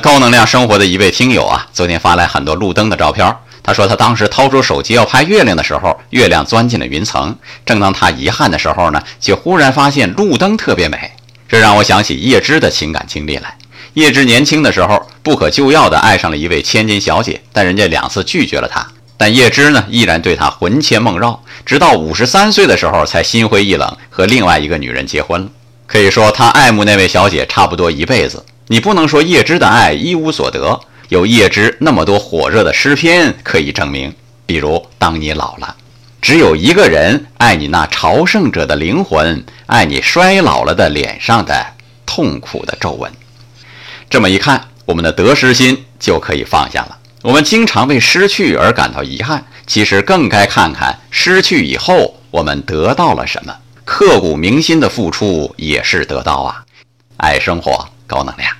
高能量生活的一位听友啊，昨天发来很多路灯的照片。他说他当时掏出手机要拍月亮的时候，月亮钻进了云层。正当他遗憾的时候呢，却忽然发现路灯特别美。这让我想起叶芝的情感经历来。叶芝年轻的时候不可救药的爱上了一位千金小姐，但人家两次拒绝了他。但叶芝呢，依然对他魂牵梦绕，直到五十三岁的时候才心灰意冷，和另外一个女人结婚了。可以说他爱慕那位小姐差不多一辈子。你不能说叶芝的爱一无所得。有叶芝那么多火热的诗篇可以证明，比如当你老了，只有一个人爱你那朝圣者的灵魂，爱你衰老了的脸上的痛苦的皱纹。这么一看，我们的得失心就可以放下了。我们经常为失去而感到遗憾，其实更该看看失去以后我们得到了什么。刻骨铭心的付出也是得到啊！爱生活，高能量。